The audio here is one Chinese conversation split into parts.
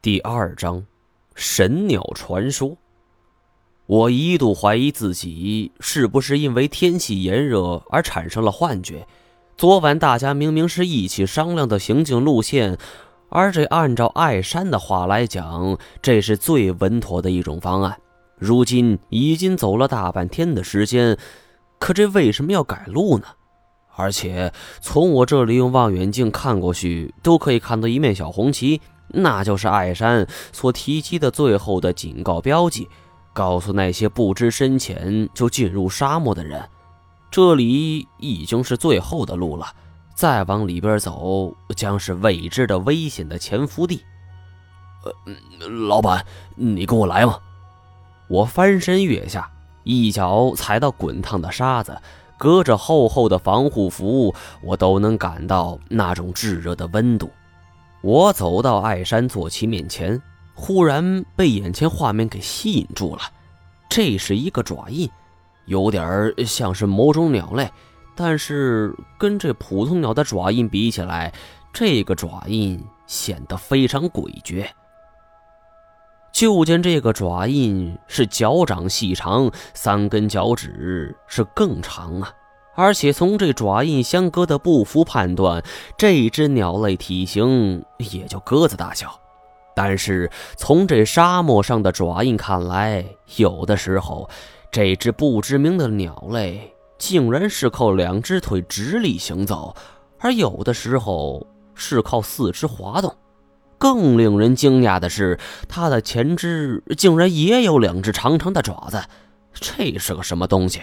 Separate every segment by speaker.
Speaker 1: 第二章，神鸟传说。我一度怀疑自己是不是因为天气炎热而产生了幻觉。昨晚大家明明是一起商量的行进路线，而这按照艾山的话来讲，这是最稳妥的一种方案。如今已经走了大半天的时间，可这为什么要改路呢？而且从我这里用望远镜看过去，都可以看到一面小红旗。那就是艾山所提及的最后的警告标记，告诉那些不知深浅就进入沙漠的人，这里已经是最后的路了，再往里边走将是未知的危险的潜伏地。
Speaker 2: 呃，老板，你跟我来吗？
Speaker 1: 我翻身跃下，一脚踩到滚烫的沙子，隔着厚厚的防护服，我都能感到那种炙热的温度。我走到艾山坐骑面前，忽然被眼前画面给吸引住了。这是一个爪印，有点像是某种鸟类，但是跟这普通鸟的爪印比起来，这个爪印显得非常诡谲。就见这个爪印是脚掌细长，三根脚趾是更长啊。而且从这爪印相隔的步幅判断，这只鸟类体型也就鸽子大小。但是从这沙漠上的爪印看来，有的时候这只不知名的鸟类竟然是靠两只腿直立行走，而有的时候是靠四肢滑动。更令人惊讶的是，它的前肢竟然也有两只长长的爪子。这是个什么东西？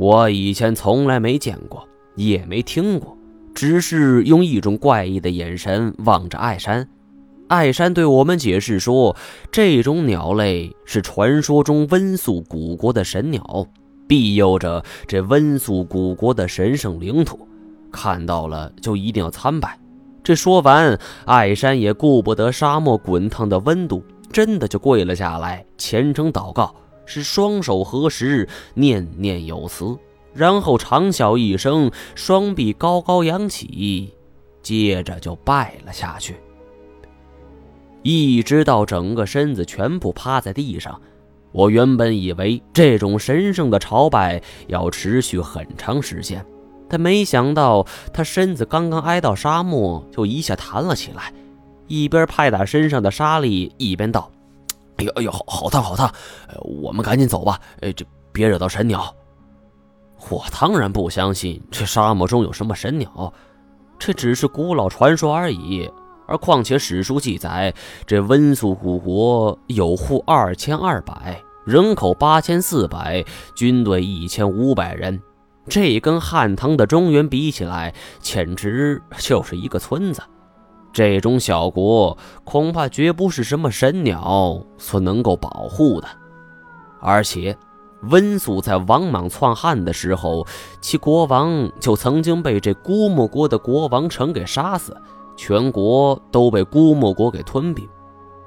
Speaker 1: 我以前从来没见过，也没听过，只是用一种怪异的眼神望着艾山。艾山对我们解释说，这种鸟类是传说中温宿古国的神鸟，庇佑着这温宿古国的神圣领土，看到了就一定要参拜。这说完，艾山也顾不得沙漠滚烫的温度，真的就跪了下来，虔诚祷告。是双手合十，念念有词，然后长啸一声，双臂高高扬起，接着就拜了下去，一直到整个身子全部趴在地上。我原本以为这种神圣的朝拜要持续很长时间，但没想到他身子刚刚挨到沙漠，就一下弹了起来，一边拍打身上的沙粒，一边道。
Speaker 2: 哎呦哎呦，好好烫好烫！我们赶紧走吧，哎，这别惹到神鸟。
Speaker 1: 我当然不相信这沙漠中有什么神鸟，这只是古老传说而已。而况且史书记载，这温宿古国有户二千二百，人口八千四百，军队一千五百人，这跟汉唐的中原比起来，简直就是一个村子。这种小国恐怕绝不是什么神鸟所能够保护的，而且温宿在王莽篡汉的时候，其国王就曾经被这孤木国的国王城给杀死，全国都被孤木国给吞并。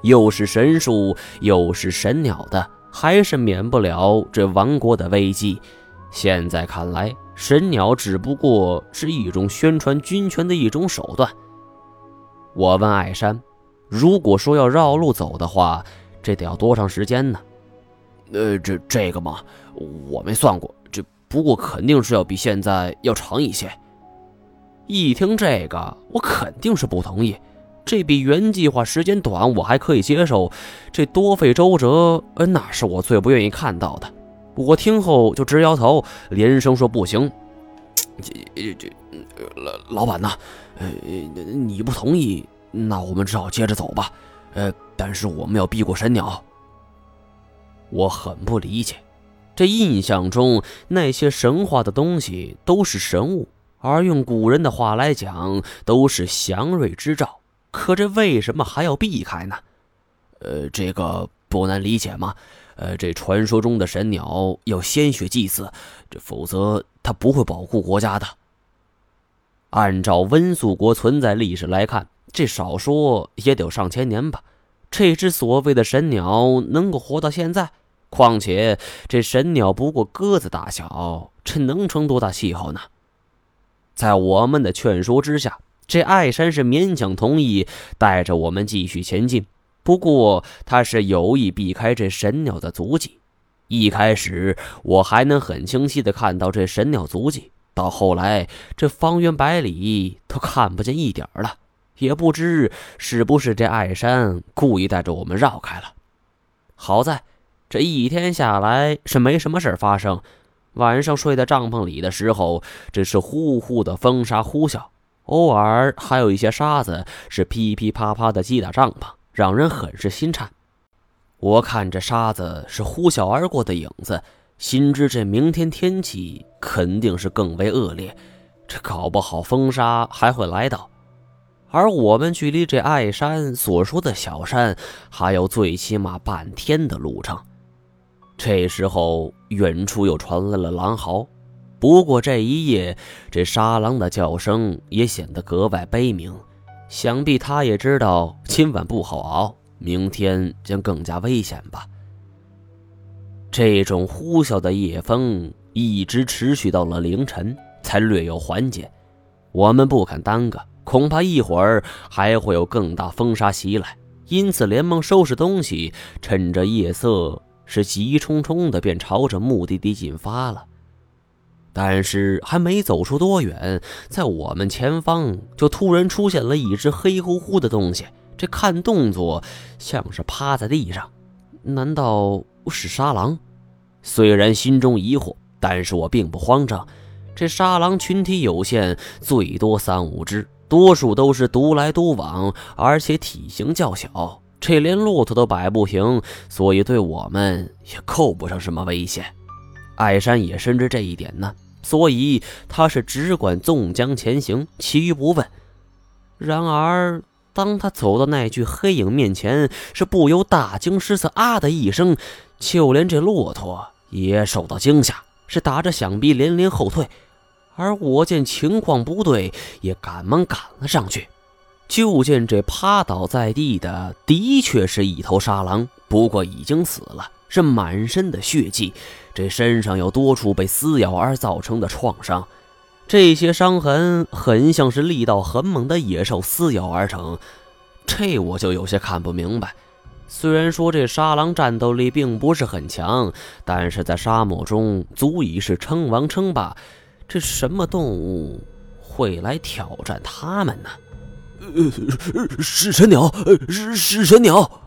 Speaker 1: 又是神树，又是神鸟的，还是免不了这亡国的危机。现在看来，神鸟只不过是一种宣传军权的一种手段。我问艾山：“如果说要绕路走的话，这得要多长时间呢？”“
Speaker 2: 呃，这这个嘛，我没算过，这不过肯定是要比现在要长一些。”
Speaker 1: 一听这个，我肯定是不同意。这比原计划时间短，我还可以接受。这多费周折，呃那是我最不愿意看到的。我听后就直摇头，连声说：“不行。”
Speaker 2: 这这老老板呢。呃，你不同意，那我们只好接着走吧。呃，但是我们要避过神鸟。
Speaker 1: 我很不理解，这印象中那些神话的东西都是神物，而用古人的话来讲，都是祥瑞之兆。可这为什么还要避开呢？
Speaker 2: 呃，这个不难理解嘛。呃，这传说中的神鸟要鲜血祭祀，这否则它不会保护国家的。
Speaker 1: 按照温宿国存在历史来看，这少说也得有上千年吧。这只所谓的神鸟能够活到现在，况且这神鸟不过鸽子大小，这能成多大气候呢？在我们的劝说之下，这艾山是勉强同意带着我们继续前进，不过他是有意避开这神鸟的足迹。一开始我还能很清晰地看到这神鸟足迹，到后来这方圆百里都看不见一点了。也不知是不是这艾山故意带着我们绕开了。好在这一天下来是没什么事发生。晚上睡在帐篷里的时候，只是呼呼的风沙呼啸，偶尔还有一些沙子是噼噼啪啪的击打帐篷，让人很是心颤。我看着沙子是呼啸而过的影子，心知这明天天气肯定是更为恶劣，这搞不好风沙还会来到。而我们距离这艾山所说的小山还有最起码半天的路程。这时候，远处又传来了狼嚎。不过这一夜，这沙狼的叫声也显得格外悲鸣。想必他也知道今晚不好熬，明天将更加危险吧。这种呼啸的夜风一直持续到了凌晨，才略有缓解。我们不敢耽搁。恐怕一会儿还会有更大风沙袭来，因此连忙收拾东西，趁着夜色是急冲冲的便朝着目的地进发了。但是还没走出多远，在我们前方就突然出现了一只黑乎乎的东西，这看动作像是趴在地上，难道是沙狼？虽然心中疑惑，但是我并不慌张。这沙狼群体有限，最多三五只。多数都是独来独往，而且体型较小，这连骆驼都摆不平，所以对我们也扣不上什么危险。艾山也深知这一点呢，所以他是只管纵江前行，其余不问。然而，当他走到那具黑影面前，是不由大惊失色，啊的一声，就连这骆驼也受到惊吓，是打着响鼻连连后退。而我见情况不对，也赶忙赶了上去。就见这趴倒在地的，的确是一头沙狼，不过已经死了，是满身的血迹，这身上有多处被撕咬而造成的创伤，这些伤痕很像是力道很猛的野兽撕咬而成。这我就有些看不明白。虽然说这沙狼战斗力并不是很强，但是在沙漠中足以是称王称霸。这什么动物会来挑战他们呢？
Speaker 2: 呃，是神鸟，是是神鸟！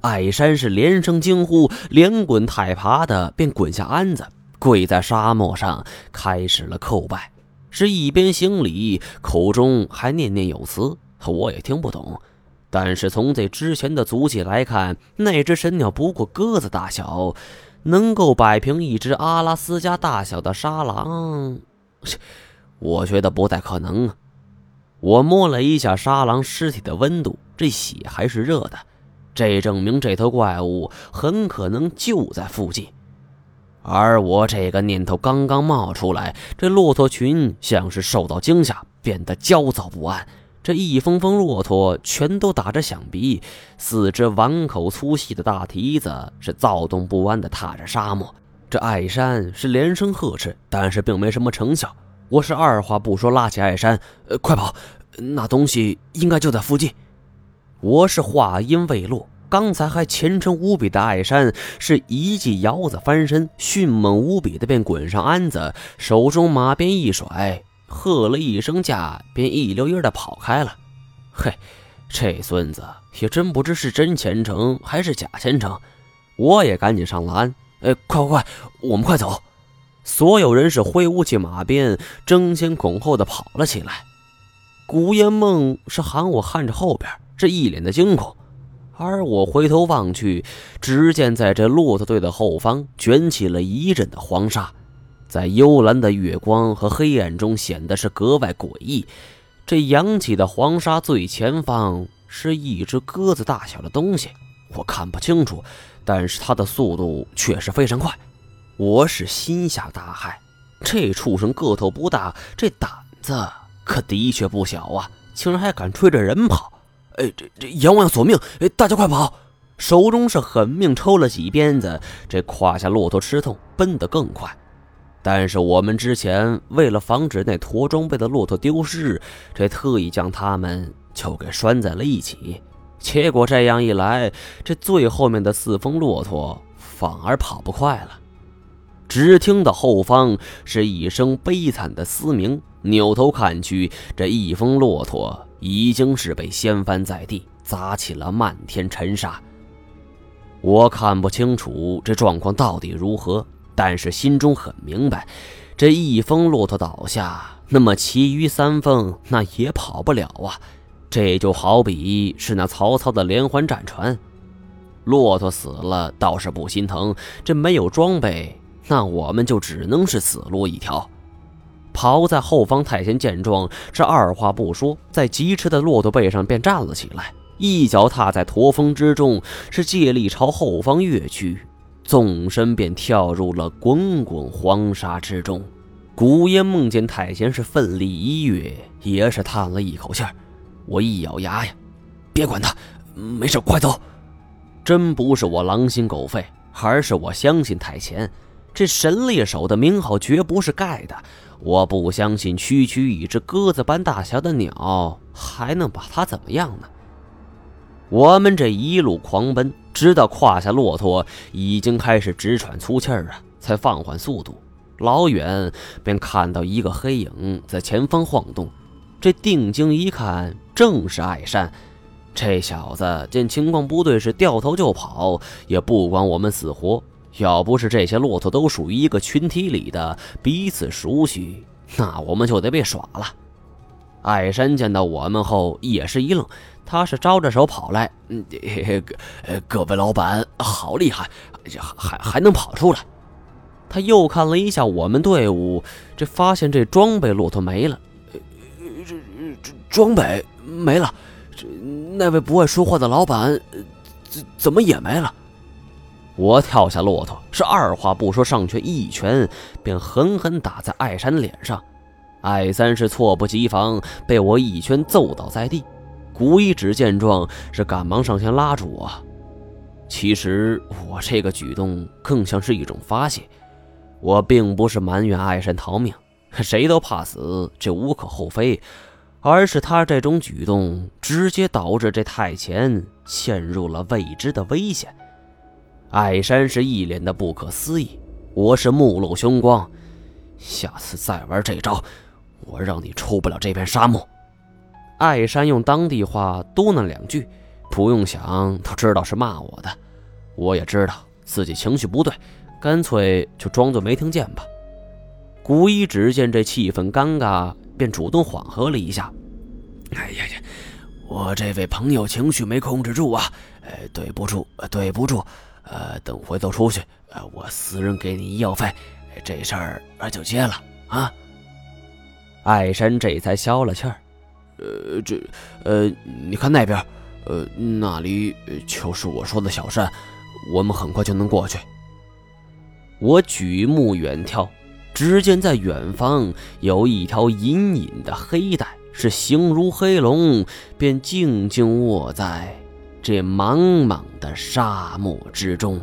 Speaker 1: 艾山是连声惊呼，连滚带爬的便滚下鞍子，跪在沙漠上开始了叩拜，是一边行礼，口中还念念有词，我也听不懂。但是从这之前的足迹来看，那只神鸟不过鸽子大小，能够摆平一只阿拉斯加大小的沙狼。我觉得不太可能！我摸了一下沙狼尸体的温度，这血还是热的，这证明这头怪物很可能就在附近。而我这个念头刚刚冒出来，这骆驼群像是受到惊吓，变得焦躁不安。这一峰峰骆驼全都打着响鼻，四只碗口粗细的大蹄子是躁动不安地踏着沙漠。这艾山是连声呵斥，但是并没什么成效。我是二话不说拉起艾山，呃，快跑！那东西应该就在附近。我是话音未落，刚才还虔诚无比的艾山是一记腰子翻身，迅猛无比的便滚上鞍子，手中马鞭一甩，喝了一声架，便一溜烟的跑开了。嘿，这孙子也真不知是真虔诚还是假虔诚。我也赶紧上了鞍。哎，快快快，我们快走！所有人是挥舞起马鞭，争先恐后的跑了起来。古烟梦是喊我看着后边，这一脸的惊恐。而我回头望去，只见在这骆驼队的后方卷起了一阵的黄沙，在幽蓝的月光和黑暗中显得是格外诡异。这扬起的黄沙最前方是一只鸽子大小的东西，我看不清楚。但是它的速度确实非常快，我是心下大骇。这畜生个头不大，这胆子可的确不小啊！竟然还敢追着人跑！哎，这这阎王要索命！哎，大家快跑！手中是狠命抽了几鞭子，这胯下骆驼吃痛，奔得更快。但是我们之前为了防止那驮装备的骆驼丢失，这特意将它们就给拴在了一起。结果这样一来，这最后面的四峰骆驼反而跑不快了。只听到后方是一声悲惨的嘶鸣，扭头看去，这一峰骆驼已经是被掀翻在地，砸起了漫天尘沙。我看不清楚这状况到底如何。但是心中很明白，这一峰骆驼倒下，那么其余三峰那也跑不了啊。这就好比是那曹操的连环战船，骆驼死了倒是不心疼，这没有装备，那我们就只能是死路一条。跑在后方太监见状，是二话不说，在疾驰的骆驼背上便站了起来，一脚踏在驼峰之中，是借力朝后方跃去。纵身便跳入了滚滚黄沙之中。古烟梦见太贤是奋力一跃，也是叹了一口气儿。我一咬牙呀，
Speaker 2: 别管他，没事，快走！
Speaker 1: 真不是我狼心狗肺，而是我相信太贤。这神猎手的名号绝不是盖的。我不相信区区一只鸽子般大小的鸟还能把他怎么样呢？我们这一路狂奔。直到胯下骆驼已经开始直喘粗气儿啊，才放缓速度。老远便看到一个黑影在前方晃动，这定睛一看，正是艾山。这小子见情况不对，是掉头就跑，也不管我们死活。要不是这些骆驼都属于一个群体里的，彼此熟悉，那我们就得被耍了。艾山见到我们后也是一愣。他是招着手跑来，
Speaker 2: 嗯，各各位老板好厉害，还还能跑出来。
Speaker 1: 他又看了一下我们队伍，这发现这装备骆驼没了，
Speaker 2: 这这装备没了，这那位不会说话的老板怎怎么也没了？
Speaker 1: 我跳下骆驼，是二话不说上去一拳，便狠狠打在艾山脸上。艾三是措不及防，被我一拳揍倒在地。古一指见状，是赶忙上前拉住我。其实我这个举动更像是一种发泄，我并不是埋怨艾神逃命，谁都怕死，这无可厚非，而是他这种举动直接导致这太前陷入了未知的危险。艾山是一脸的不可思议，我是目露凶光，下次再玩这招，我让你出不了这片沙漠。艾山用当地话嘟囔两句，不用想都知道是骂我的。我也知道自己情绪不对，干脆就装作没听见吧。古一只见这气氛尴尬，便主动缓和了一下。
Speaker 2: 哎呀呀，我这位朋友情绪没控制住啊，呃，对不住，对不住。呃，等回头出去，呃，我私人给你医药费，这事儿就结了啊。
Speaker 1: 艾山这才消了气儿。
Speaker 2: 呃，这，呃，你看那边，呃，那里就是我说的小山，我们很快就能过去。
Speaker 1: 我举目远眺，只见在远方有一条隐隐的黑带，是形如黑龙，便静静卧在这茫茫的沙漠之中。